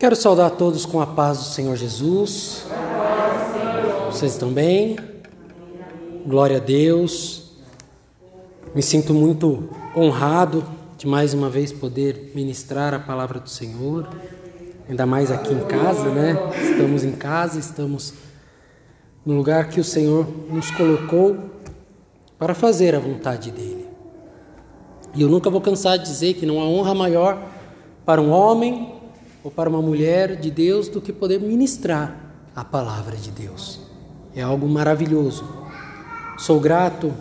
Quero saudar todos com a paz do Senhor Jesus. Vocês estão bem? Glória a Deus. Me sinto muito honrado de mais uma vez poder ministrar a palavra do Senhor, ainda mais aqui em casa, né? Estamos em casa, estamos no lugar que o Senhor nos colocou para fazer a vontade dele. E eu nunca vou cansar de dizer que não há honra maior para um homem ou para uma mulher de Deus do que poder ministrar a palavra de Deus. É algo maravilhoso. Sou grato,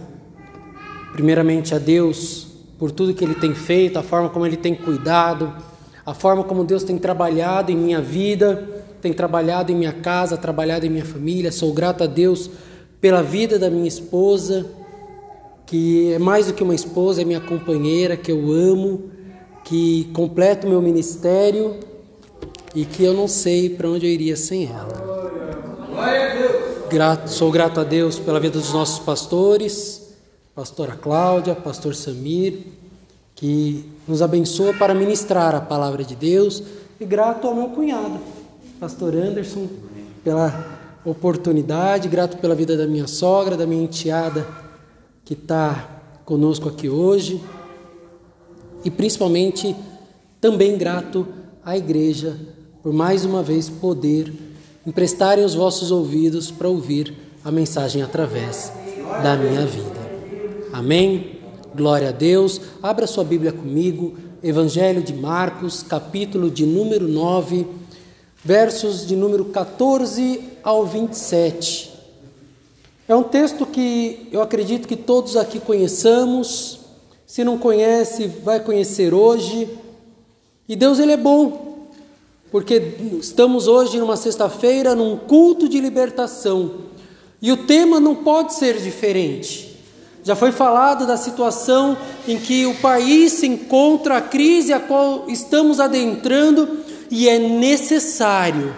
primeiramente, a Deus por tudo que Ele tem feito, a forma como Ele tem cuidado, a forma como Deus tem trabalhado em minha vida, tem trabalhado em minha casa, trabalhado em minha família. Sou grato a Deus pela vida da minha esposa, que é mais do que uma esposa, é minha companheira, que eu amo, que completa o meu ministério e que eu não sei para onde eu iria sem ela. Grato, sou grato a Deus pela vida dos nossos pastores, pastora Cláudia, pastor Samir, que nos abençoa para ministrar a palavra de Deus, e grato ao meu cunhado, pastor Anderson, pela oportunidade, grato pela vida da minha sogra, da minha enteada que está conosco aqui hoje, e principalmente também grato à igreja por mais uma vez poder emprestarem os vossos ouvidos para ouvir a mensagem através da minha vida. Amém? Glória a Deus. Abra sua Bíblia comigo, Evangelho de Marcos, capítulo de número 9, versos de número 14 ao 27. É um texto que eu acredito que todos aqui conheçamos. Se não conhece, vai conhecer hoje. E Deus ele é bom porque estamos hoje numa sexta-feira num culto de libertação e o tema não pode ser diferente. Já foi falado da situação em que o país se encontra, a crise a qual estamos adentrando e é necessário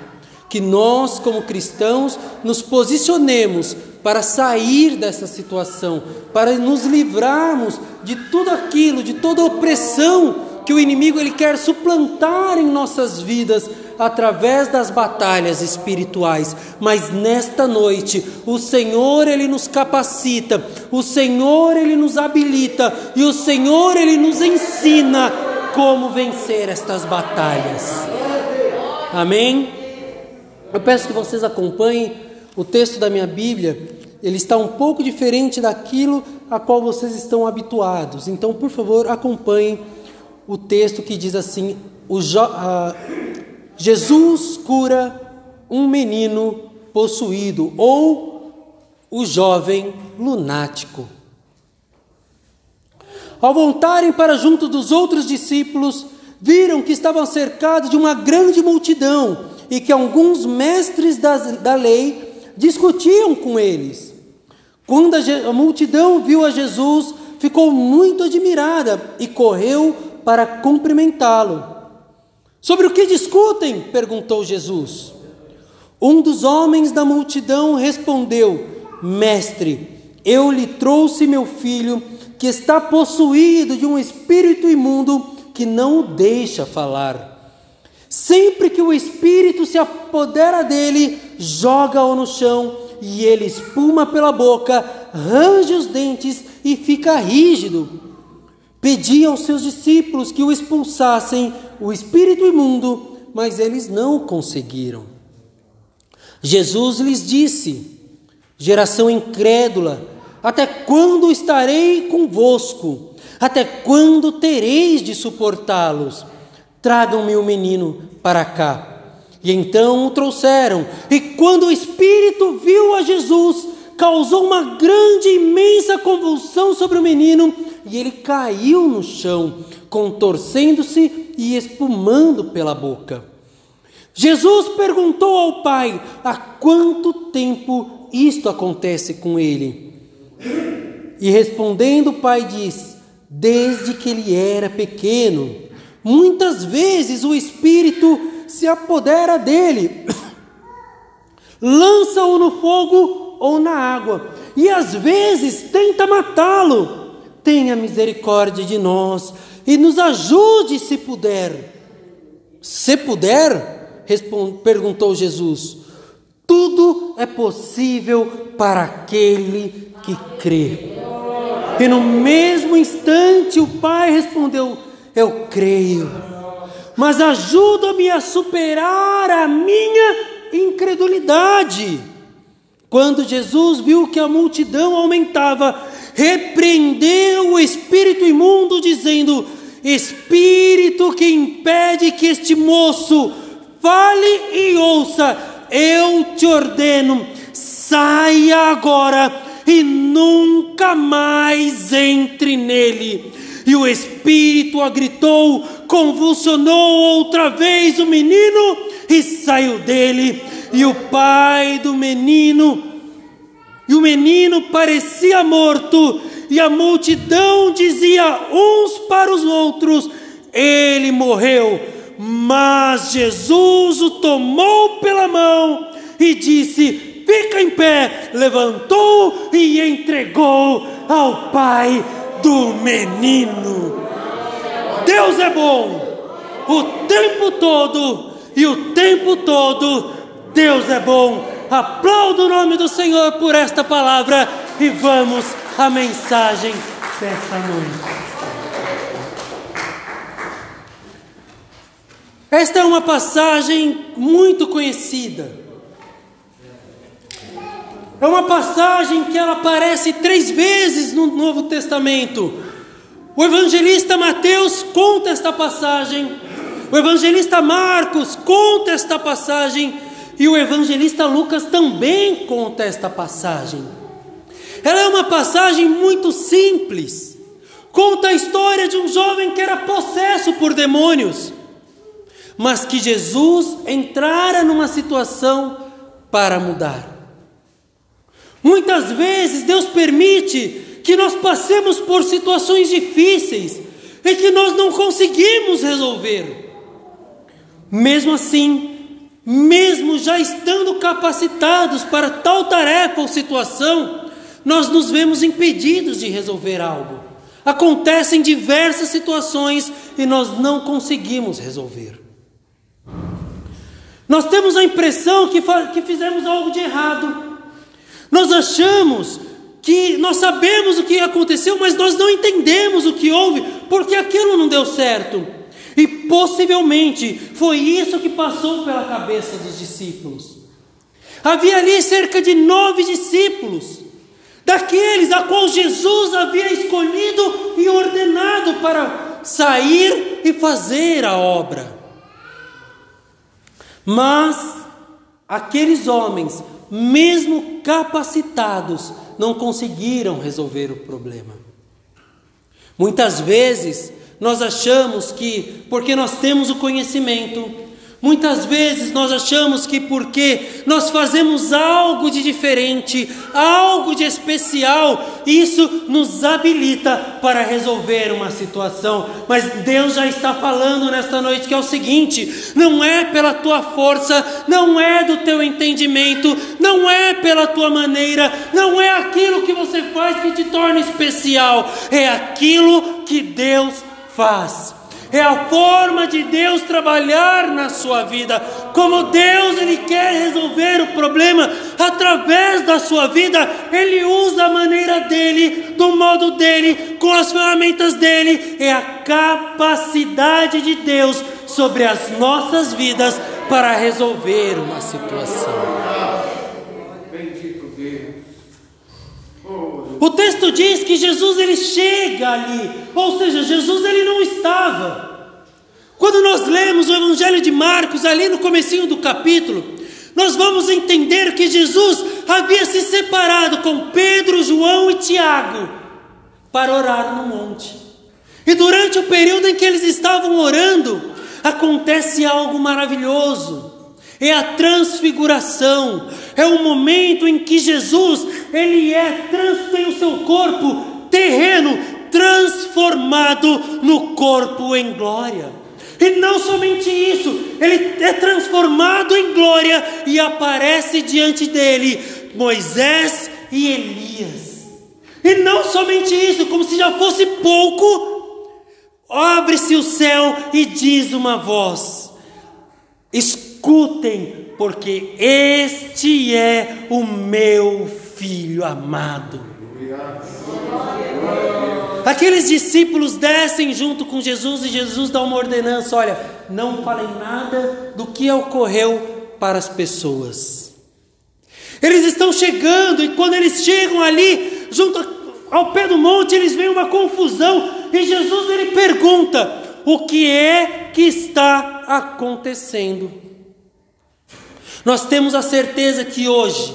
que nós, como cristãos, nos posicionemos para sair dessa situação, para nos livrarmos de tudo aquilo, de toda opressão que o inimigo ele quer suplantar em nossas vidas através das batalhas espirituais. Mas nesta noite, o Senhor ele nos capacita, o Senhor ele nos habilita e o Senhor ele nos ensina como vencer estas batalhas. Amém? Eu peço que vocês acompanhem o texto da minha Bíblia. Ele está um pouco diferente daquilo a qual vocês estão habituados. Então, por favor, acompanhem o texto que diz assim: Jesus cura um menino possuído ou o jovem lunático. Ao voltarem para junto dos outros discípulos, viram que estavam cercados de uma grande multidão e que alguns mestres da, da lei discutiam com eles. Quando a, a multidão viu a Jesus, ficou muito admirada e correu para cumprimentá-lo. Sobre o que discutem? perguntou Jesus. Um dos homens da multidão respondeu: Mestre, eu lhe trouxe meu filho que está possuído de um espírito imundo que não o deixa falar. Sempre que o espírito se apodera dele, joga-o no chão e ele espuma pela boca, range os dentes e fica rígido. Pedia aos seus discípulos que o expulsassem o espírito imundo, mas eles não conseguiram. Jesus lhes disse: Geração incrédula, até quando estarei convosco? Até quando tereis de suportá-los? Tragam-me o menino para cá. E então o trouxeram. E quando o espírito viu a Jesus, causou uma grande, imensa convulsão sobre o menino e ele caiu no chão, contorcendo-se e espumando pela boca. Jesus perguntou ao pai: há quanto tempo isto acontece com ele? E respondendo, o pai diz: desde que ele era pequeno. Muitas vezes o espírito se apodera dele, lança-o no fogo ou na água, e às vezes tenta matá-lo tenha misericórdia de nós e nos ajude se puder. Se puder, perguntou Jesus. Tudo é possível para aquele que crê. E no mesmo instante o pai respondeu: Eu creio, mas ajuda-me a superar a minha incredulidade. Quando Jesus viu que a multidão aumentava, repreendeu o espírito imundo, dizendo: Espírito que impede que este moço fale e ouça, eu te ordeno, saia agora e nunca mais entre nele. E o espírito gritou, convulsionou outra vez o menino e saiu dele. E o pai do menino, e o menino parecia morto, e a multidão dizia uns para os outros: Ele morreu. Mas Jesus o tomou pela mão e disse: Fica em pé. Levantou e entregou ao pai do menino. Deus é bom o tempo todo e o tempo todo Deus é bom. Aplauda o nome do Senhor por esta palavra e vamos à mensagem desta noite. Esta é uma passagem muito conhecida. É uma passagem que ela aparece três vezes no Novo Testamento. O evangelista Mateus conta esta passagem, o evangelista Marcos conta esta passagem e o evangelista Lucas também conta esta passagem. Ela é uma passagem muito simples. Conta a história de um jovem que era possesso por demônios mas que Jesus entrara numa situação para mudar. Muitas vezes Deus permite que nós passemos por situações difíceis e que nós não conseguimos resolver. Mesmo assim, mesmo já estando capacitados para tal tarefa ou situação, nós nos vemos impedidos de resolver algo. Acontecem diversas situações e nós não conseguimos resolver. Nós temos a impressão que, que fizemos algo de errado. Nós achamos que nós sabemos o que aconteceu, mas nós não entendemos o que houve, porque aquilo não deu certo. E possivelmente foi isso que passou pela cabeça dos discípulos. Havia ali cerca de nove discípulos, daqueles a qual Jesus havia escolhido e ordenado para sair e fazer a obra. Mas aqueles homens, mesmo capacitados, não conseguiram resolver o problema. Muitas vezes nós achamos que, porque nós temos o conhecimento, Muitas vezes nós achamos que porque nós fazemos algo de diferente, algo de especial, isso nos habilita para resolver uma situação. Mas Deus já está falando nesta noite que é o seguinte: não é pela tua força, não é do teu entendimento, não é pela tua maneira, não é aquilo que você faz que te torna especial, é aquilo que Deus faz é a forma de Deus trabalhar na sua vida. Como Deus ele quer resolver o problema através da sua vida, ele usa a maneira dele, do modo dele, com as ferramentas dele. É a capacidade de Deus sobre as nossas vidas para resolver uma situação. O texto diz que Jesus ele chega ali, ou seja, Jesus ele não estava. Quando nós lemos o Evangelho de Marcos ali no comecinho do capítulo, nós vamos entender que Jesus havia se separado com Pedro, João e Tiago para orar no monte. E durante o período em que eles estavam orando, acontece algo maravilhoso é a transfiguração, é o momento em que Jesus, ele é tem o seu corpo terreno transformado no corpo em glória. E não somente isso, ele é transformado em glória e aparece diante dele Moisés e Elias. E não somente isso, como se já fosse pouco, abre-se o céu e diz uma voz: Escutem, porque este é o meu filho amado. Aqueles discípulos descem junto com Jesus e Jesus dá uma ordenança: olha, não falem nada do que ocorreu para as pessoas. Eles estão chegando e quando eles chegam ali, junto ao pé do monte, eles veem uma confusão e Jesus ele pergunta: o que é que está acontecendo? Nós temos a certeza que hoje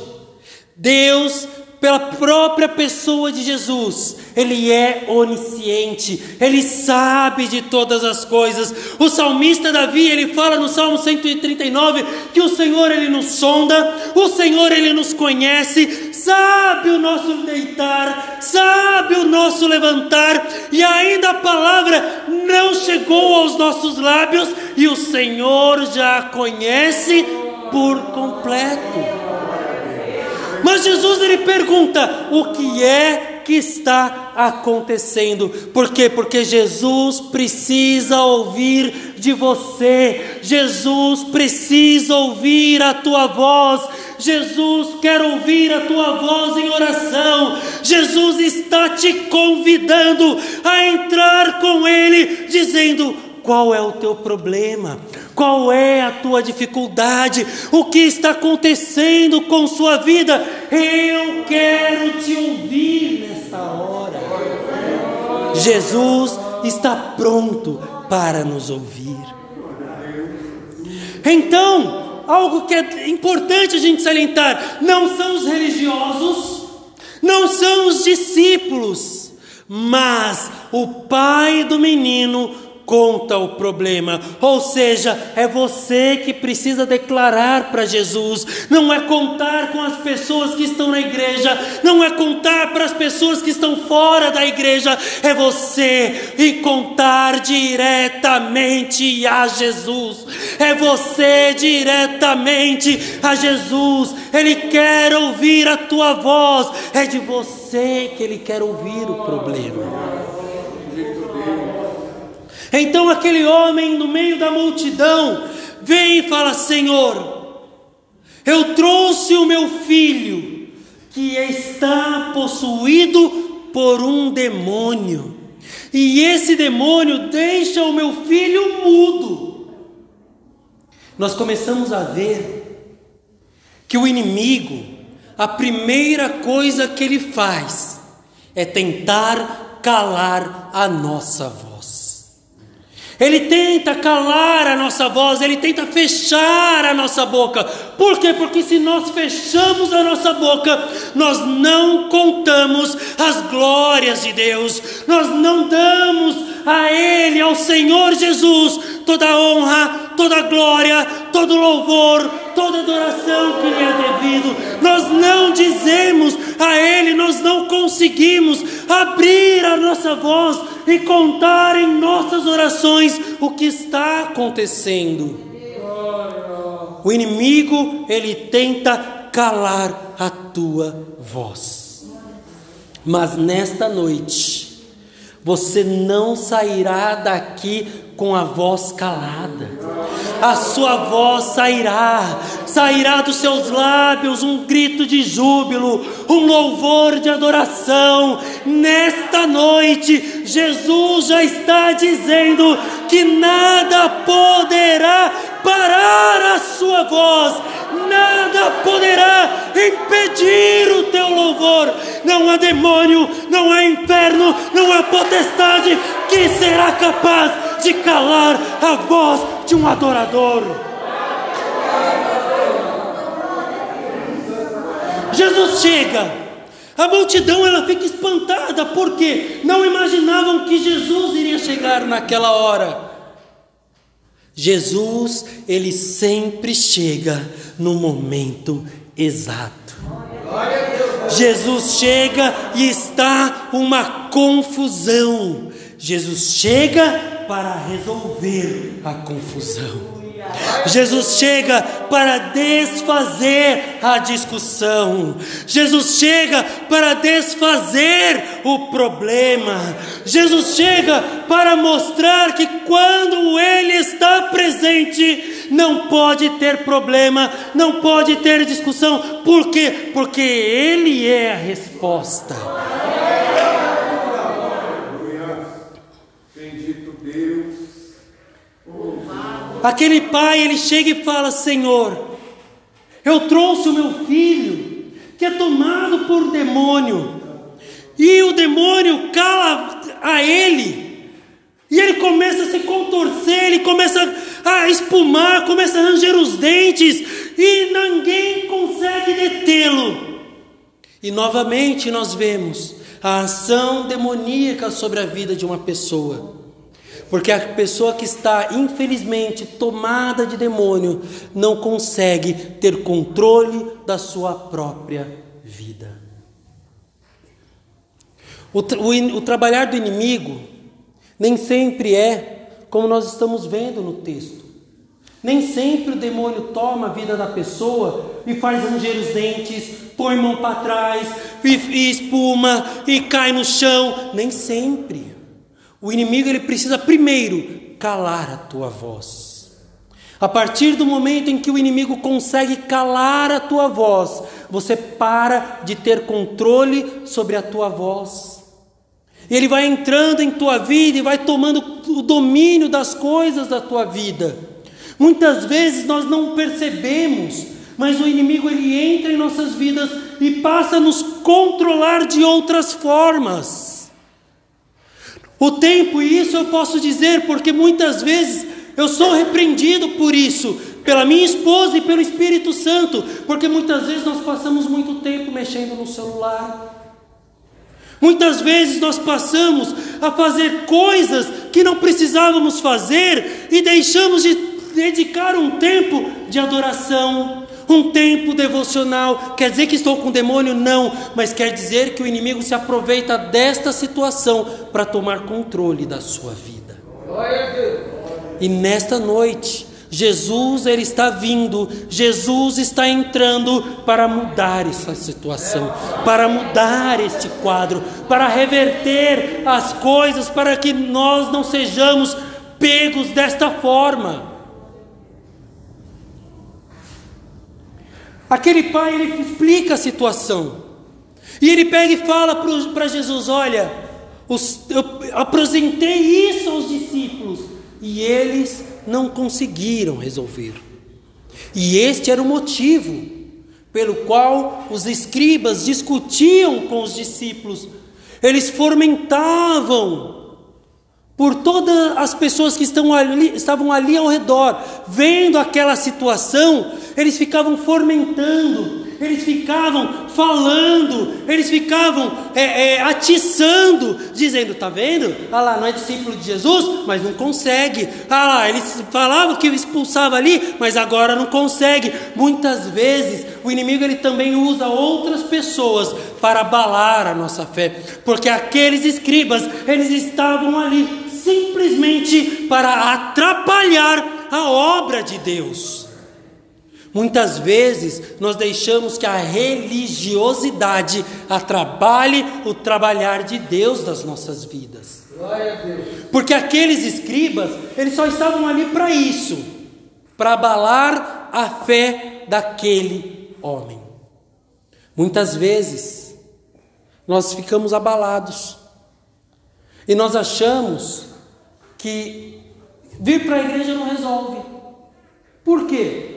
Deus pela própria pessoa de Jesus. Ele é onisciente, ele sabe de todas as coisas. O salmista Davi, ele fala no Salmo 139 que o Senhor ele nos sonda, o Senhor ele nos conhece, sabe o nosso deitar, sabe o nosso levantar, e ainda a palavra não chegou aos nossos lábios e o Senhor já a conhece por completo. Mas Jesus ele pergunta: o que é que está acontecendo? Por quê? Porque Jesus precisa ouvir de você, Jesus precisa ouvir a tua voz. Jesus quer ouvir a tua voz em oração. Jesus está te convidando a entrar com Ele, dizendo: qual é o teu problema? Qual é a tua dificuldade? O que está acontecendo com sua vida? Eu quero te ouvir nesta hora. Jesus está pronto para nos ouvir. Então, algo que é importante a gente salientar: não são os religiosos, não são os discípulos, mas o pai do menino conta o problema. Ou seja, é você que precisa declarar para Jesus. Não é contar com as pessoas que estão na igreja, não é contar para as pessoas que estão fora da igreja, é você e contar diretamente a Jesus. É você diretamente a Jesus. Ele quer ouvir a tua voz. É de você que ele quer ouvir o problema. Então aquele homem no meio da multidão vem e fala: Senhor, eu trouxe o meu filho que está possuído por um demônio, e esse demônio deixa o meu filho mudo. Nós começamos a ver que o inimigo, a primeira coisa que ele faz é tentar calar a nossa voz. Ele tenta calar a nossa voz, ele tenta fechar a nossa boca. Por quê? Porque se nós fechamos a nossa boca, nós não contamos as glórias de Deus, nós não damos a Ele, ao Senhor Jesus, toda honra, toda glória, todo louvor, toda adoração que lhe é devido. Nós não dizemos a Ele, nós não conseguimos abrir a nossa voz e contar em nossas orações o que está acontecendo. O inimigo, ele tenta calar a tua voz. Mas nesta noite, você não sairá daqui com a voz calada. A sua voz sairá, sairá dos seus lábios um grito de júbilo, um louvor de adoração. Nesta noite, Jesus já está dizendo que nada poderá parar a sua voz, nada poderá impedir o teu louvor. Não há demônio, não há inferno, não há potestade que será capaz de calar a voz de um adorador. Jesus chega. A multidão ela fica espantada porque não imaginavam que Jesus iria chegar naquela hora. Jesus, ele sempre chega no momento exato. Jesus chega e está uma confusão. Jesus chega para resolver a confusão. Jesus chega para desfazer a discussão. Jesus chega para desfazer o problema. Jesus chega para mostrar que quando Ele está presente, não pode ter problema, não pode ter discussão. Por quê? Porque Ele é a resposta. Aquele pai, ele chega e fala: Senhor, eu trouxe o meu filho, que é tomado por demônio, e o demônio cala a ele, e ele começa a se contorcer, ele começa a espumar, começa a ranger os dentes, e ninguém consegue detê-lo. E novamente nós vemos a ação demoníaca sobre a vida de uma pessoa. Porque a pessoa que está, infelizmente, tomada de demônio, não consegue ter controle da sua própria vida. O, o, o trabalhar do inimigo nem sempre é como nós estamos vendo no texto. Nem sempre o demônio toma a vida da pessoa e faz ranger os dentes, põe mão para trás, e, e espuma e cai no chão. Nem sempre. O inimigo ele precisa primeiro calar a tua voz. A partir do momento em que o inimigo consegue calar a tua voz, você para de ter controle sobre a tua voz. Ele vai entrando em tua vida e vai tomando o domínio das coisas da tua vida. Muitas vezes nós não percebemos, mas o inimigo ele entra em nossas vidas e passa a nos controlar de outras formas. O tempo, e isso eu posso dizer porque muitas vezes eu sou repreendido por isso, pela minha esposa e pelo Espírito Santo, porque muitas vezes nós passamos muito tempo mexendo no celular. Muitas vezes nós passamos a fazer coisas que não precisávamos fazer e deixamos de dedicar um tempo de adoração, um tempo devocional. Quer dizer que estou com o demônio? Não, mas quer dizer que o inimigo se aproveita desta situação para tomar controle da sua vida. E nesta noite, Jesus ele está vindo, Jesus está entrando para mudar essa situação, para mudar este quadro, para reverter as coisas, para que nós não sejamos pegos desta forma. Aquele pai ele explica a situação. E ele pega e fala para Jesus: Olha, os, eu apresentei isso aos discípulos e eles não conseguiram resolver. E este era o motivo pelo qual os escribas discutiam com os discípulos. Eles fomentavam por todas as pessoas que ali, estavam ali ao redor, vendo aquela situação, eles ficavam fomentando, eles ficavam falando, eles ficavam é, é, atiçando, dizendo: tá vendo? Ah lá, não é discípulo de Jesus, mas não consegue. Ah lá, eles falavam que expulsava ali, mas agora não consegue. Muitas vezes o inimigo ele também usa outras pessoas para abalar a nossa fé, porque aqueles escribas eles estavam ali simplesmente para atrapalhar a obra de Deus. Muitas vezes nós deixamos que a religiosidade atrapalhe o trabalhar de Deus das nossas vidas. Porque aqueles escribas, eles só estavam ali para isso, para abalar a fé daquele homem. Muitas vezes nós ficamos abalados e nós achamos que vir para a igreja não resolve. Por quê?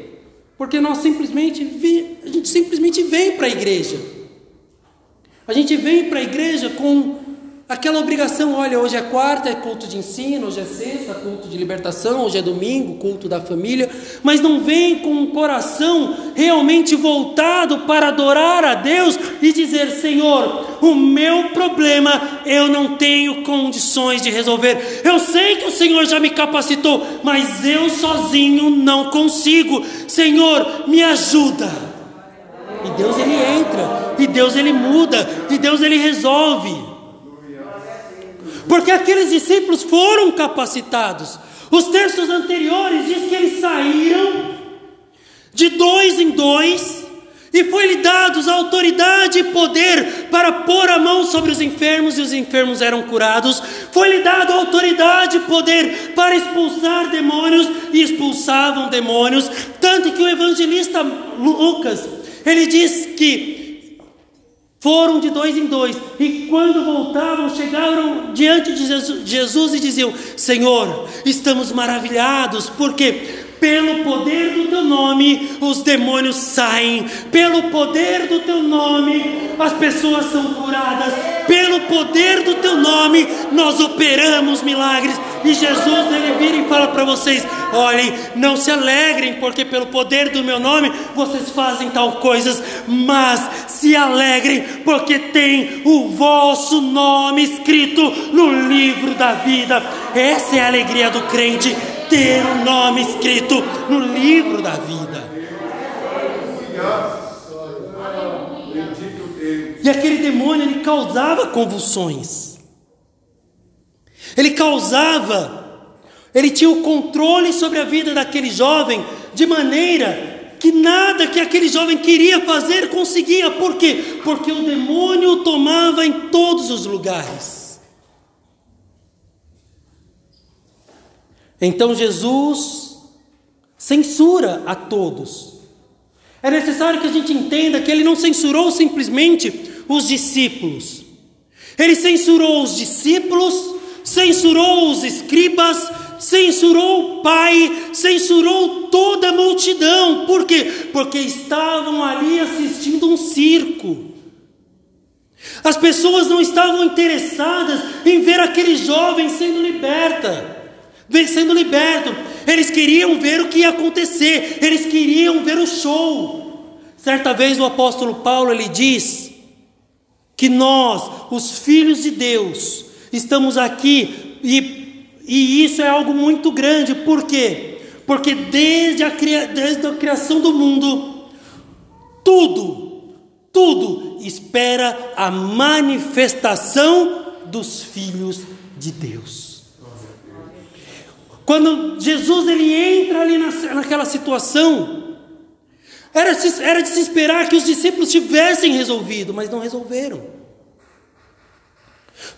Porque nós simplesmente vi, a gente simplesmente vem para a igreja. A gente vem para a igreja com Aquela obrigação, olha, hoje é quarta, é culto de ensino, hoje é sexta, culto de libertação, hoje é domingo, culto da família, mas não vem com um coração realmente voltado para adorar a Deus e dizer: Senhor, o meu problema eu não tenho condições de resolver. Eu sei que o Senhor já me capacitou, mas eu sozinho não consigo. Senhor, me ajuda. E Deus ele entra, e Deus ele muda, e Deus ele resolve porque aqueles discípulos foram capacitados. Os textos anteriores diz que eles saíram de dois em dois, e foi-lhe dados autoridade e poder para pôr a mão sobre os enfermos e os enfermos eram curados. Foi-lhe dado autoridade e poder para expulsar demônios e expulsavam demônios. Tanto que o evangelista Lucas, ele diz que foram de dois em dois, e quando voltavam, chegaram diante de Jesus e diziam: Senhor, estamos maravilhados, porque pelo poder do teu nome, os demônios saem. Pelo poder do teu nome, as pessoas são curadas. Pelo poder do teu nome, nós operamos milagres. E Jesus ele vira e fala para vocês: olhem, não se alegrem, porque pelo poder do meu nome vocês fazem tal coisas, mas se alegrem, porque tem o vosso nome escrito no livro da vida. Essa é a alegria do crente ter o nome escrito no livro da vida. E aquele demônio ele causava convulsões. Ele causava, ele tinha o controle sobre a vida daquele jovem de maneira que nada que aquele jovem queria fazer conseguia. Por quê? Porque o demônio o tomava em todos os lugares. Então Jesus censura a todos. É necessário que a gente entenda que ele não censurou simplesmente os discípulos. Ele censurou os discípulos, censurou os escribas, censurou o pai, censurou toda a multidão. Por quê? Porque estavam ali assistindo um circo. As pessoas não estavam interessadas em ver aquele jovem sendo liberta sendo liberto. Eles queriam ver o que ia acontecer, eles queriam ver o show. Certa vez o apóstolo Paulo ele diz que nós, os filhos de Deus, estamos aqui e, e isso é algo muito grande, por quê? Porque desde a, desde a criação do mundo, tudo, tudo espera a manifestação dos filhos de Deus. Quando Jesus ele entra ali na, naquela situação, era, era de se esperar que os discípulos tivessem resolvido, mas não resolveram.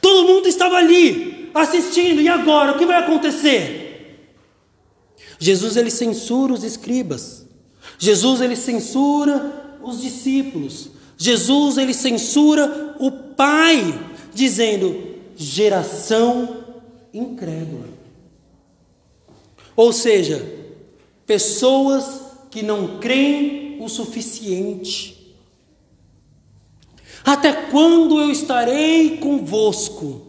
Todo mundo estava ali, assistindo, e agora? O que vai acontecer? Jesus ele censura os escribas. Jesus ele censura os discípulos. Jesus ele censura o Pai, dizendo: geração incrédula. Ou seja, pessoas que não creem o suficiente. Até quando eu estarei convosco?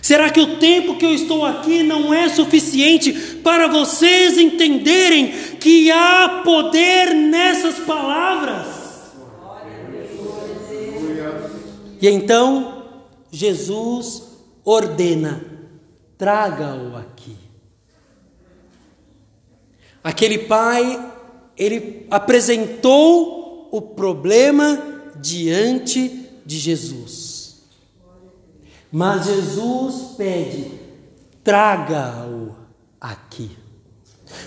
Será que o tempo que eu estou aqui não é suficiente para vocês entenderem que há poder nessas palavras? E então Jesus ordena: traga-o aqui. Aquele pai, ele apresentou o problema diante de Jesus. Mas Jesus pede: traga-o aqui.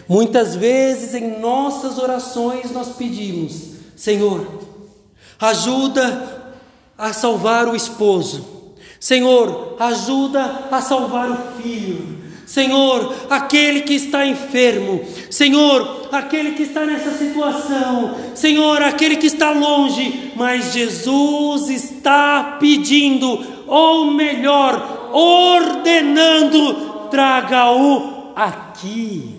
Muitas vezes em nossas orações nós pedimos: Senhor, ajuda a salvar o esposo. Senhor, ajuda a salvar o filho. Senhor, aquele que está enfermo, Senhor, aquele que está nessa situação, Senhor, aquele que está longe, mas Jesus está pedindo, ou melhor, ordenando, traga-o aqui.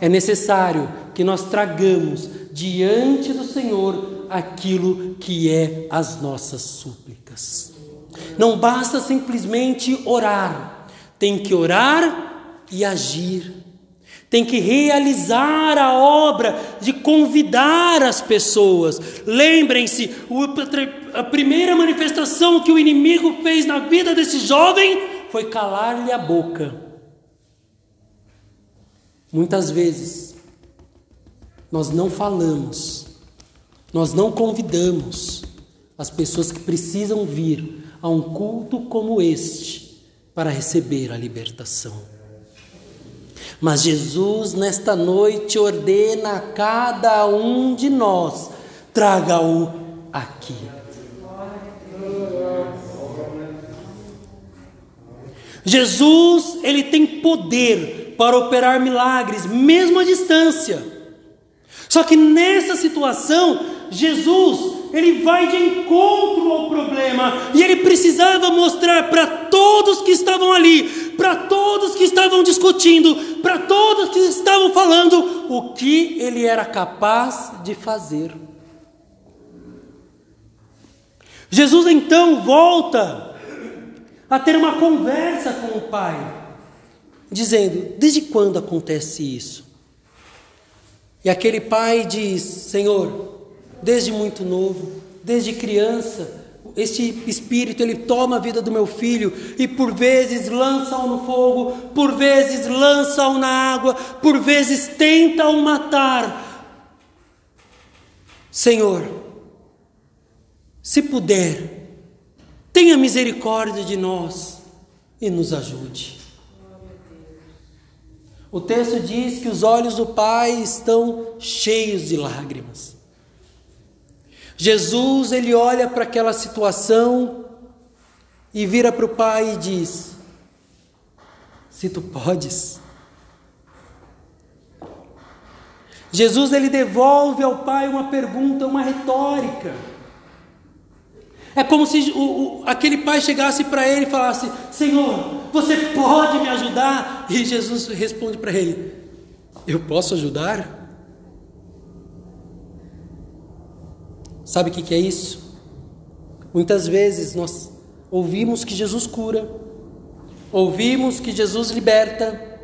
É necessário que nós tragamos diante do Senhor aquilo que é as nossas súplicas. Não basta simplesmente orar tem que orar e agir. Tem que realizar a obra de convidar as pessoas. Lembrem-se, a primeira manifestação que o inimigo fez na vida desse jovem foi calar-lhe a boca. Muitas vezes, nós não falamos, nós não convidamos as pessoas que precisam vir a um culto como este para receber a libertação. Mas Jesus, nesta noite, ordena a cada um de nós: traga-o aqui. Jesus, ele tem poder para operar milagres, mesmo à distância. Só que nessa situação, Jesus, ele vai de encontro ao problema, e ele precisava mostrar para todos que estavam ali, para todos que estavam discutindo, para todos que estavam falando, o que ele era capaz de fazer. Jesus então volta a ter uma conversa com o Pai, dizendo: Desde quando acontece isso? E aquele pai diz: Senhor, desde muito novo, desde criança. Este espírito ele toma a vida do meu filho e por vezes lança-o no fogo, por vezes lança-o na água, por vezes tenta-o matar. Senhor, se puder, tenha misericórdia de nós e nos ajude. O texto diz que os olhos do pai estão cheios de lágrimas. Jesus ele olha para aquela situação e vira para o pai e diz: Se tu podes. Jesus ele devolve ao pai uma pergunta, uma retórica. É como se o, o, aquele pai chegasse para ele e falasse: Senhor, você pode me ajudar? E Jesus responde para ele: Eu posso ajudar? Sabe o que, que é isso? Muitas vezes nós ouvimos que Jesus cura, ouvimos que Jesus liberta,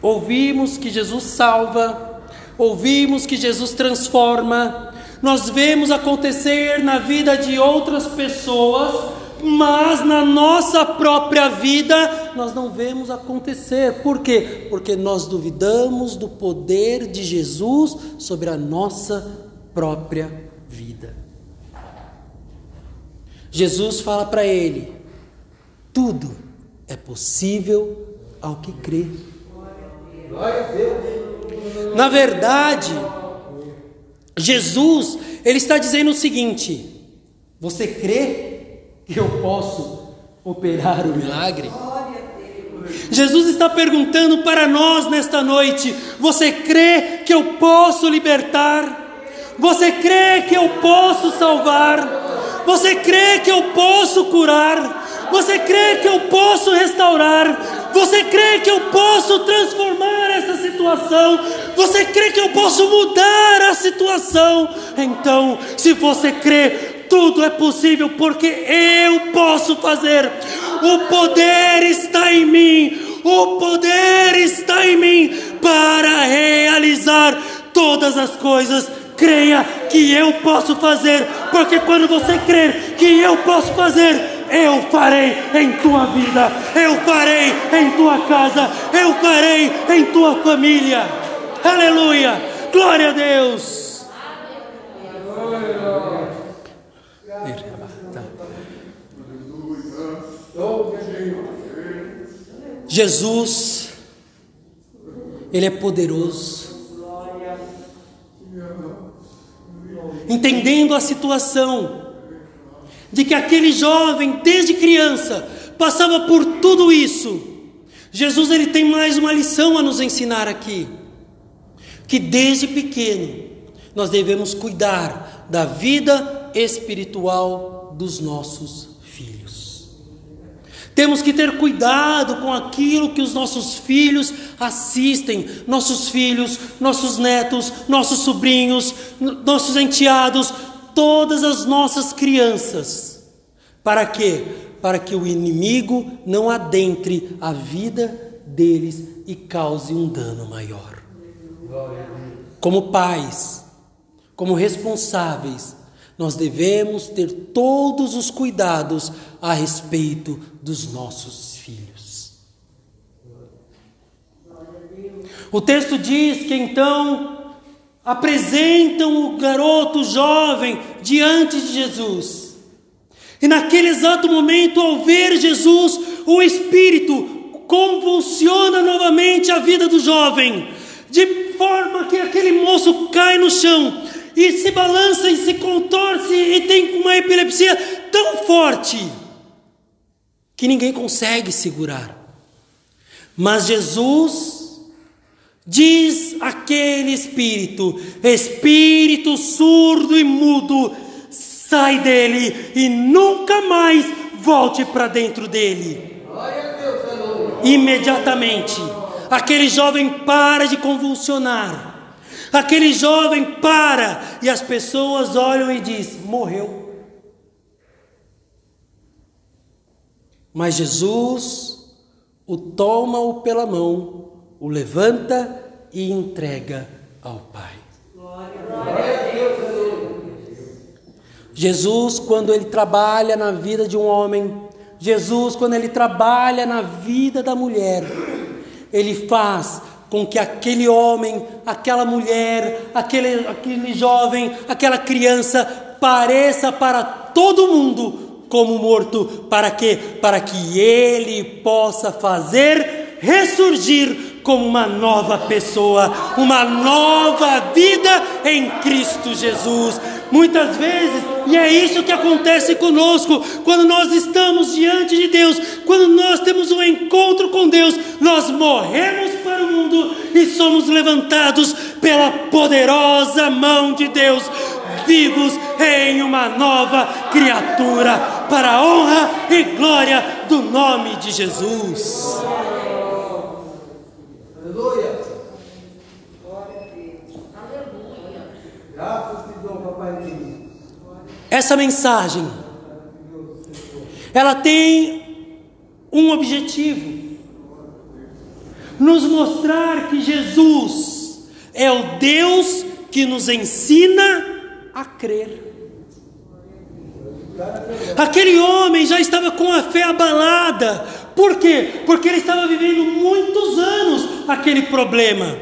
ouvimos que Jesus salva, ouvimos que Jesus transforma, nós vemos acontecer na vida de outras pessoas, mas na nossa própria vida nós não vemos acontecer. Por quê? Porque nós duvidamos do poder de Jesus sobre a nossa própria vida. Jesus fala para ele: tudo é possível ao que crê. Na verdade, Jesus, ele está dizendo o seguinte: você crê que eu posso operar o milagre? Jesus está perguntando para nós nesta noite: você crê que eu posso libertar? Você crê que eu posso salvar? Você crê que eu posso curar? Você crê que eu posso restaurar? Você crê que eu posso transformar essa situação? Você crê que eu posso mudar a situação? Então, se você crê, tudo é possível porque eu posso fazer. O poder está em mim. O poder está em mim para realizar todas as coisas creia que eu posso fazer, porque quando você crer que eu posso fazer, eu farei em tua vida, eu farei em tua casa, eu farei em tua família. Aleluia! Glória a Deus! Jesus, Ele é poderoso. Entendendo a situação de que aquele jovem, desde criança, passava por tudo isso. Jesus ele tem mais uma lição a nos ensinar aqui, que desde pequeno nós devemos cuidar da vida espiritual dos nossos temos que ter cuidado com aquilo que os nossos filhos assistem, nossos filhos, nossos netos, nossos sobrinhos, nossos enteados, todas as nossas crianças. Para quê? Para que o inimigo não adentre a vida deles e cause um dano maior. Como pais, como responsáveis, nós devemos ter todos os cuidados a respeito dos nossos filhos. O texto diz que então apresentam o garoto jovem diante de Jesus. E naquele exato momento, ao ver Jesus, o Espírito convulsiona novamente a vida do jovem, de forma que aquele moço cai no chão e se balança e se contorce e tem uma epilepsia tão forte que ninguém consegue segurar. Mas Jesus diz aquele espírito, espírito surdo e mudo, sai dele e nunca mais volte para dentro dele. Imediatamente, aquele jovem para de convulsionar. Aquele jovem para e as pessoas olham e diz: morreu. Mas Jesus o toma-o pela mão, o levanta e entrega ao Pai. Jesus, quando ele trabalha na vida de um homem, Jesus, quando ele trabalha na vida da mulher, ele faz com que aquele homem, aquela mulher, aquele, aquele jovem, aquela criança pareça para todo mundo como morto, para quê? Para que ele possa fazer ressurgir como uma nova pessoa, uma nova vida em Cristo Jesus. Muitas vezes, e é isso que acontece conosco, quando nós estamos diante de Deus, quando nós temos um encontro com Deus, nós morremos para mundo e somos levantados pela poderosa mão de Deus, vivos em uma nova criatura, para a honra e glória do nome de Jesus. Aleluia. Graças te dou, Papai Deus. Essa mensagem, ela tem um objetivo: nos mostrar que Jesus é o Deus que nos ensina a crer. Aquele homem já estava com a fé abalada. Por quê? Porque ele estava vivendo muitos anos aquele problema.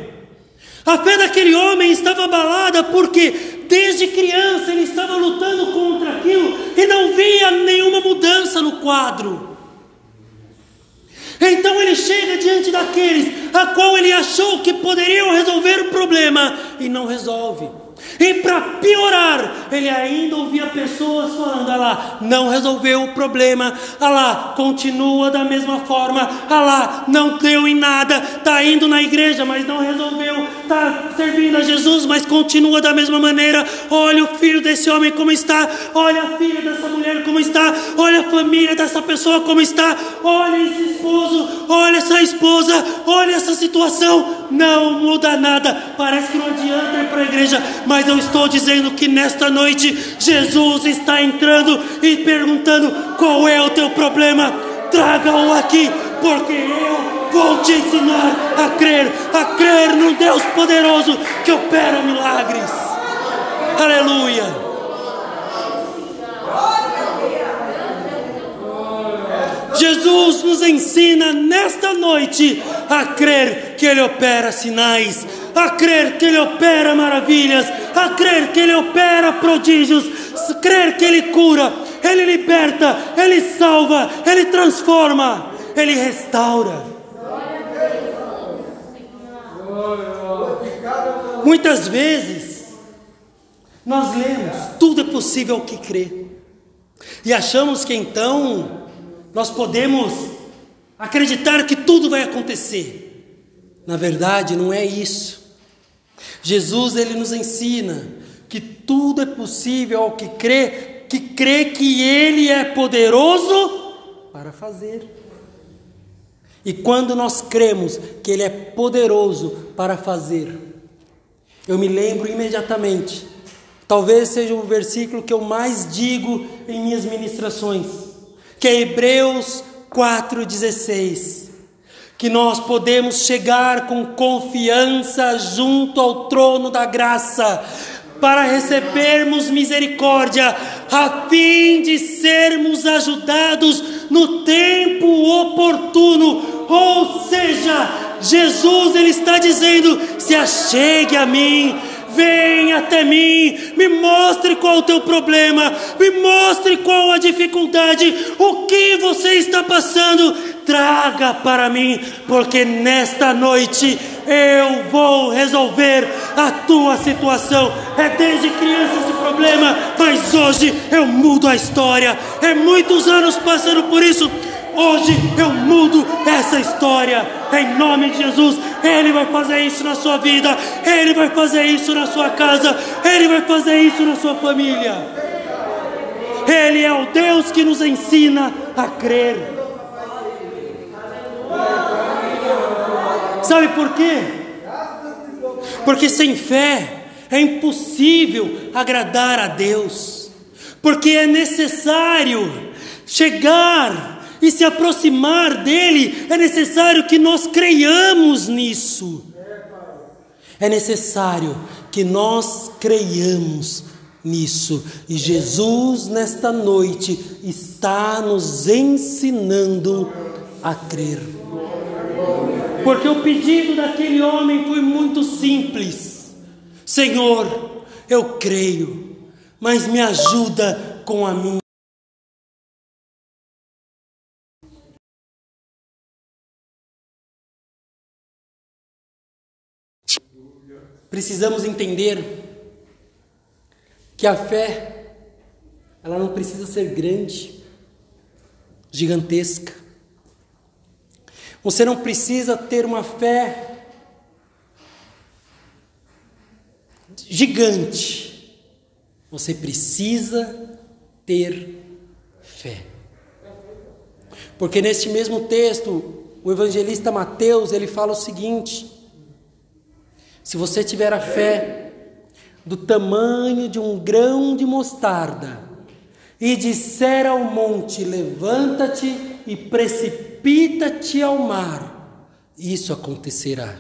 A fé daquele homem estava abalada porque desde criança ele estava lutando contra aquilo e não via nenhuma mudança no quadro. Então ele chega diante daqueles a qual ele achou que poderiam resolver o problema e não resolve. E para piorar, ele ainda ouvia pessoas falando: ah lá, não resolveu o problema, ah lá, continua da mesma forma, ah lá, não deu em nada, está indo na igreja, mas não resolveu, está servindo a Jesus, mas continua da mesma maneira. Olha o filho desse homem como está, olha a filha dessa mulher como está, olha a família dessa pessoa como está, olha esse esposo, olha essa esposa, olha essa situação, não muda nada, parece que não adianta ir para a igreja, mas eu estou dizendo que nesta noite Jesus está entrando e perguntando: qual é o teu problema? Traga-o aqui, porque eu vou te ensinar a crer, a crer num Deus poderoso que opera milagres. Aleluia. Jesus nos ensina nesta noite a crer que Ele opera sinais, a crer que Ele opera maravilhas, a crer que Ele opera prodígios, a crer que Ele cura, Ele liberta, Ele salva, Ele transforma, Ele restaura. Muitas vezes nós lemos, tudo é possível que crê, e achamos que então nós podemos acreditar que tudo vai acontecer. Na verdade, não é isso. Jesus ele nos ensina que tudo é possível ao que crê, que crê que ele é poderoso para fazer. E quando nós cremos que ele é poderoso para fazer, eu me lembro imediatamente. Talvez seja o versículo que eu mais digo em minhas ministrações, que é Hebreus 4:16 que nós podemos chegar com confiança junto ao trono da graça, para recebermos misericórdia, a fim de sermos ajudados no tempo oportuno. Ou seja, Jesus ele está dizendo: se achegue a mim, Vem até mim, me mostre qual o teu problema, me mostre qual a dificuldade, o que você está passando. traga para mim, porque nesta noite eu vou resolver a tua situação. É desde criança esse problema, mas hoje eu mudo a história. É muitos anos passando por isso. Hoje eu mudo essa história, em nome de Jesus. Ele vai fazer isso na sua vida, Ele vai fazer isso na sua casa, Ele vai fazer isso na sua família. Ele é o Deus que nos ensina a crer. Sabe por quê? Porque sem fé é impossível agradar a Deus, porque é necessário chegar e se aproximar dele, é necessário que nós creiamos nisso. É necessário que nós creiamos nisso. E Jesus, nesta noite, está nos ensinando a crer. Porque o pedido daquele homem foi muito simples: Senhor, eu creio, mas me ajuda com a minha. Precisamos entender que a fé ela não precisa ser grande, gigantesca. Você não precisa ter uma fé gigante. Você precisa ter fé. Porque neste mesmo texto, o evangelista Mateus, ele fala o seguinte: se você tiver a fé do tamanho de um grão de mostarda, e disser ao monte: Levanta-te e precipita-te ao mar, isso acontecerá.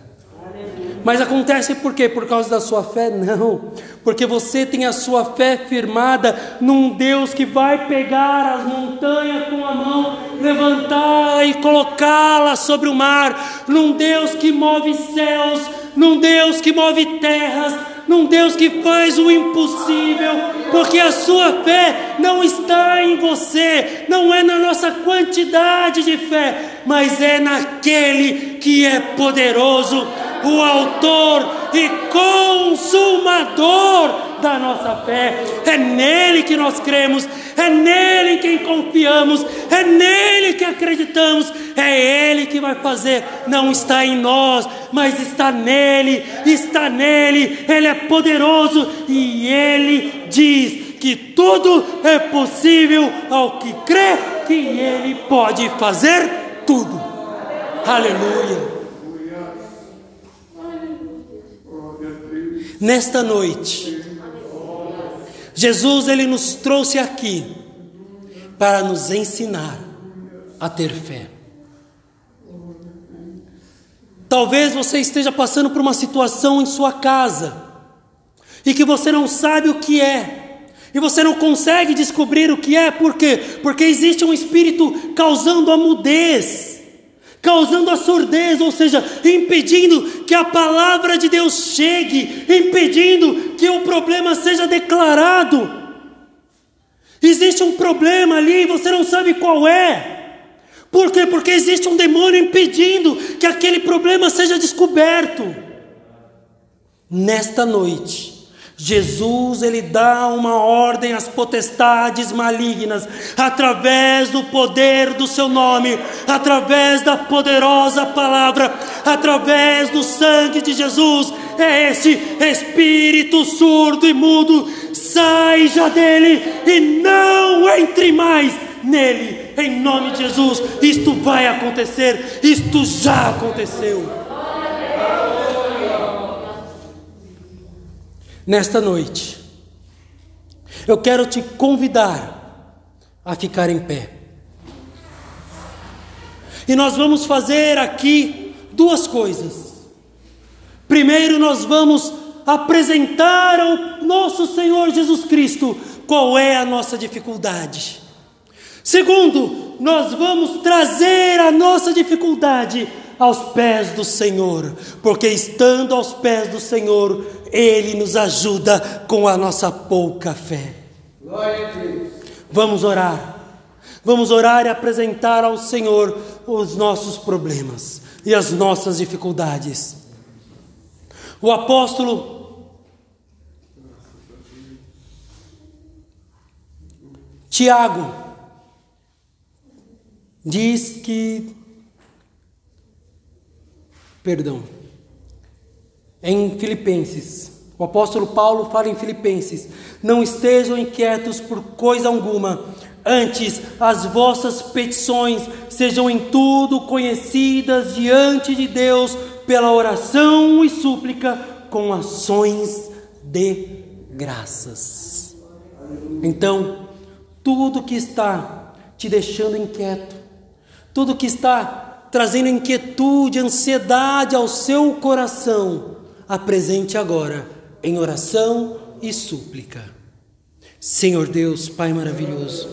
Mas acontece por quê? Por causa da sua fé? Não, porque você tem a sua fé firmada num Deus que vai pegar as montanhas com a mão, levantar e colocá-las sobre o mar, num Deus que move céus num Deus que move terras, num Deus que faz o impossível, porque a sua fé não está em você, não é na nossa quantidade de fé, mas é naquele que é poderoso, o Autor e Consumador da nossa fé. É nele que nós cremos, é nele em quem confiamos, é nele que acreditamos, é ele que vai fazer. Não está em nós, mas está nele, está nele. Ele é poderoso e ele diz que tudo é possível ao que crê que ele pode fazer tudo. Aleluia. Nesta noite, Jesus ele nos trouxe aqui para nos ensinar a ter fé. Talvez você esteja passando por uma situação em sua casa e que você não sabe o que é, e você não consegue descobrir o que é, por quê? Porque existe um espírito causando a mudez, causando a surdez, ou seja, impedindo que a palavra de Deus chegue, impedindo que o problema seja declarado. Existe um problema ali e você não sabe qual é. Por quê? Porque existe um demônio impedindo que aquele problema seja descoberto. Nesta noite, Jesus ele dá uma ordem às potestades malignas através do poder do seu nome, através da poderosa palavra, através do sangue de Jesus. É esse espírito surdo e mudo, sai já dele e não entre mais nele. Em nome de Jesus, isto vai acontecer, isto já aconteceu. Nesta noite, eu quero te convidar a ficar em pé. E nós vamos fazer aqui duas coisas. Primeiro, nós vamos apresentar ao nosso Senhor Jesus Cristo qual é a nossa dificuldade. Segundo, nós vamos trazer a nossa dificuldade aos pés do Senhor, porque estando aos pés do Senhor, Ele nos ajuda com a nossa pouca fé. Vamos orar. Vamos orar e apresentar ao Senhor os nossos problemas e as nossas dificuldades. O apóstolo Tiago diz que, perdão, em Filipenses, o apóstolo Paulo fala em Filipenses: não estejam inquietos por coisa alguma, antes as vossas petições sejam em tudo conhecidas diante de Deus pela oração e súplica com ações de graças. Então, tudo que está te deixando inquieto, tudo que está trazendo inquietude, ansiedade ao seu coração, apresente agora em oração e súplica. Senhor Deus, Pai maravilhoso,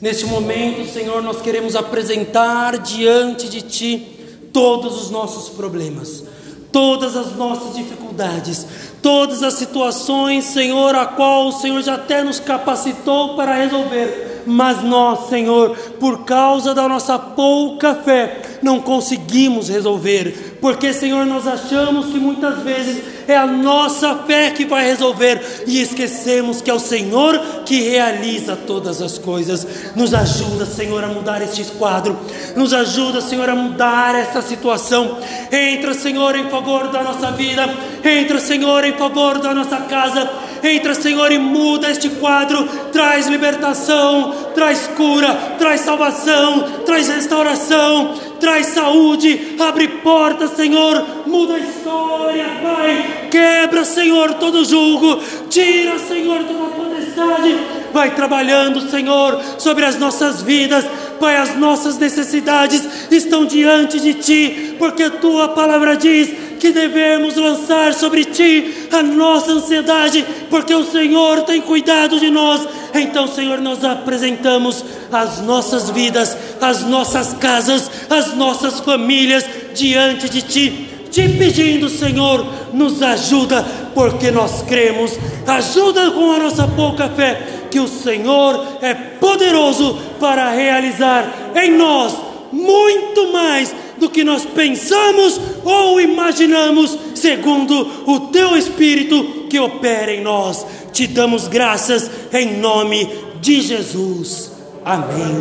neste momento, Senhor, nós queremos apresentar diante de Ti todos os nossos problemas, todas as nossas dificuldades, todas as situações, Senhor, a qual o Senhor já até nos capacitou para resolver, mas nós, Senhor, por causa da nossa pouca fé, não conseguimos resolver, porque, Senhor, nós achamos que muitas vezes é a nossa fé que vai resolver e esquecemos que é o Senhor que realiza todas as coisas. Nos ajuda, Senhor, a mudar este quadro, nos ajuda, Senhor, a mudar esta situação. Entra, Senhor, em favor da nossa vida, entra, Senhor, em favor da nossa casa. Entra, Senhor, e muda este quadro. Traz libertação, traz cura, traz salvação, traz restauração, traz saúde. Abre portas, Senhor. Muda a história, Pai. Quebra, Senhor, todo julgo. Tira, Senhor, toda potestade. Vai trabalhando, Senhor, sobre as nossas vidas. Pai, as nossas necessidades estão diante de Ti, porque Tua palavra diz que devemos lançar sobre Ti a nossa ansiedade, porque o Senhor tem cuidado de nós. Então, Senhor, nós apresentamos as nossas vidas, as nossas casas, as nossas famílias diante de Ti, te pedindo, Senhor, nos ajuda, porque nós cremos, ajuda com a nossa pouca fé, que o Senhor é poderoso para realizar em nós muito mais do que nós pensamos ou imaginamos, segundo o teu Espírito que opera em nós. Te damos graças em nome de Jesus. Amém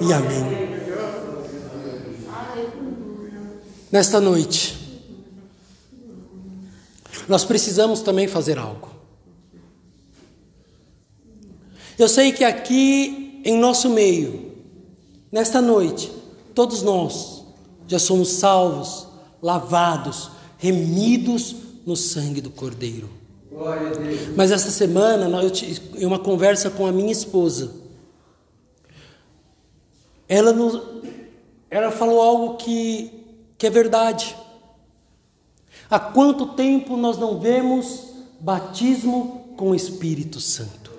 e amém. Nesta noite, nós precisamos também fazer algo. Eu sei que aqui em nosso meio, nesta noite, todos nós já somos salvos, lavados, remidos no sangue do Cordeiro. Mas essa semana, eu tive uma conversa com a minha esposa. Ela, nos, ela falou algo que, que é verdade. Há quanto tempo nós não vemos batismo com o Espírito Santo?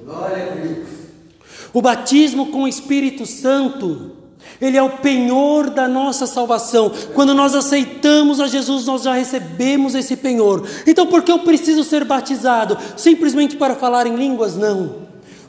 O batismo com o Espírito Santo ele é o penhor da nossa salvação. Quando nós aceitamos a Jesus, nós já recebemos esse penhor. Então, por que eu preciso ser batizado? Simplesmente para falar em línguas? Não.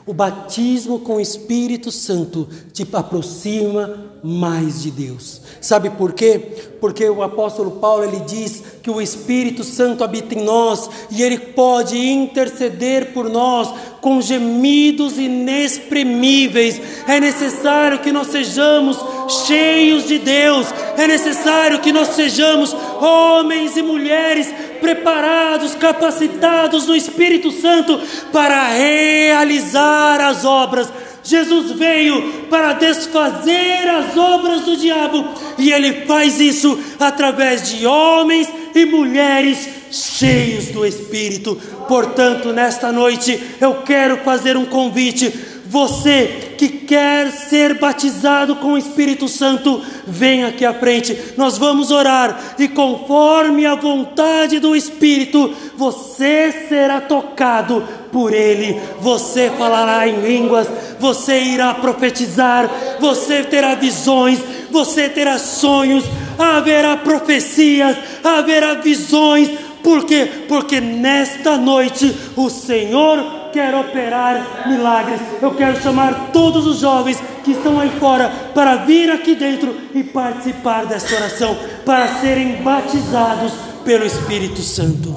O batismo com o Espírito Santo te aproxima mais de Deus. Sabe por quê? Porque o apóstolo Paulo ele diz que o Espírito Santo habita em nós e ele pode interceder por nós com gemidos inexprimíveis. É necessário que nós sejamos cheios de Deus. É necessário que nós sejamos homens e mulheres preparados, capacitados no Espírito Santo para realizar as obras. Jesus veio para desfazer as obras do diabo e ele faz isso através de homens e mulheres cheios do Espírito. Portanto, nesta noite eu quero fazer um convite você que quer ser batizado com o Espírito Santo, vem aqui à frente. Nós vamos orar e conforme a vontade do Espírito, você será tocado por ele. Você falará em línguas, você irá profetizar, você terá visões, você terá sonhos, haverá profecias, haverá visões. Por quê? Porque nesta noite o Senhor quer operar milagres. Eu quero chamar todos os jovens que estão aí fora para vir aqui dentro e participar desta oração, para serem batizados pelo Espírito Santo.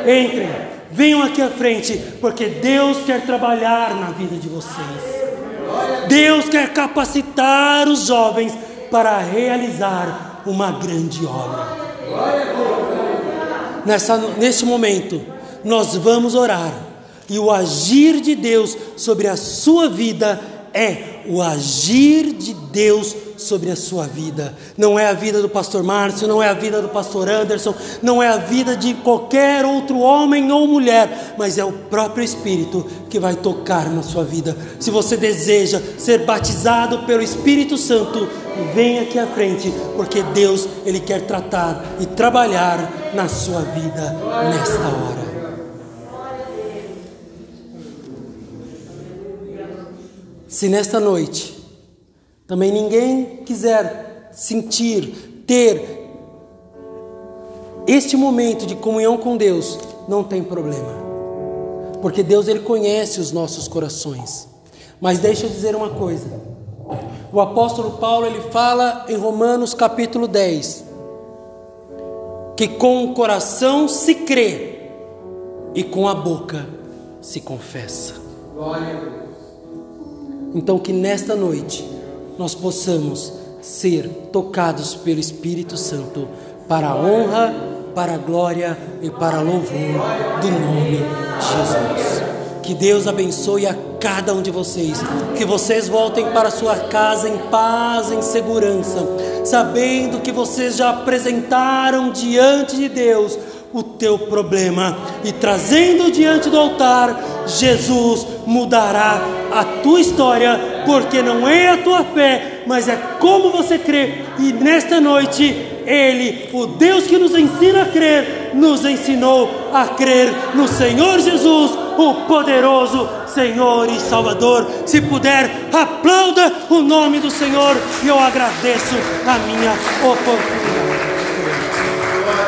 Entrem, venham aqui à frente, porque Deus quer trabalhar na vida de vocês. Deus quer capacitar os jovens para realizar uma grande obra. Nessa, neste momento, nós vamos orar, e o agir de Deus sobre a sua vida é o agir de Deus sobre a sua vida. Não é a vida do pastor Márcio, não é a vida do pastor Anderson, não é a vida de qualquer outro homem ou mulher, mas é o próprio Espírito que vai tocar na sua vida. Se você deseja ser batizado pelo Espírito Santo, venha aqui à frente, porque Deus ele quer tratar e trabalhar na sua vida nesta hora. Se nesta noite também ninguém quiser sentir, ter este momento de comunhão com Deus, não tem problema. Porque Deus ele conhece os nossos corações. Mas deixa eu dizer uma coisa. O apóstolo Paulo ele fala em Romanos capítulo 10 que com o coração se crê e com a boca se confessa. Glória. Então, que nesta noite nós possamos ser tocados pelo Espírito Santo para a honra, para a glória e para a louvor do nome de Jesus. Que Deus abençoe a cada um de vocês. Que vocês voltem para sua casa em paz, em segurança, sabendo que vocês já apresentaram diante de Deus o teu problema e trazendo diante do altar, Jesus mudará a tua história, porque não é a tua fé, mas é como você crê. E nesta noite, Ele, o Deus que nos ensina a crer, nos ensinou a crer no Senhor Jesus, o poderoso Senhor e Salvador. Se puder, aplauda o nome do Senhor e eu agradeço a minha oportunidade.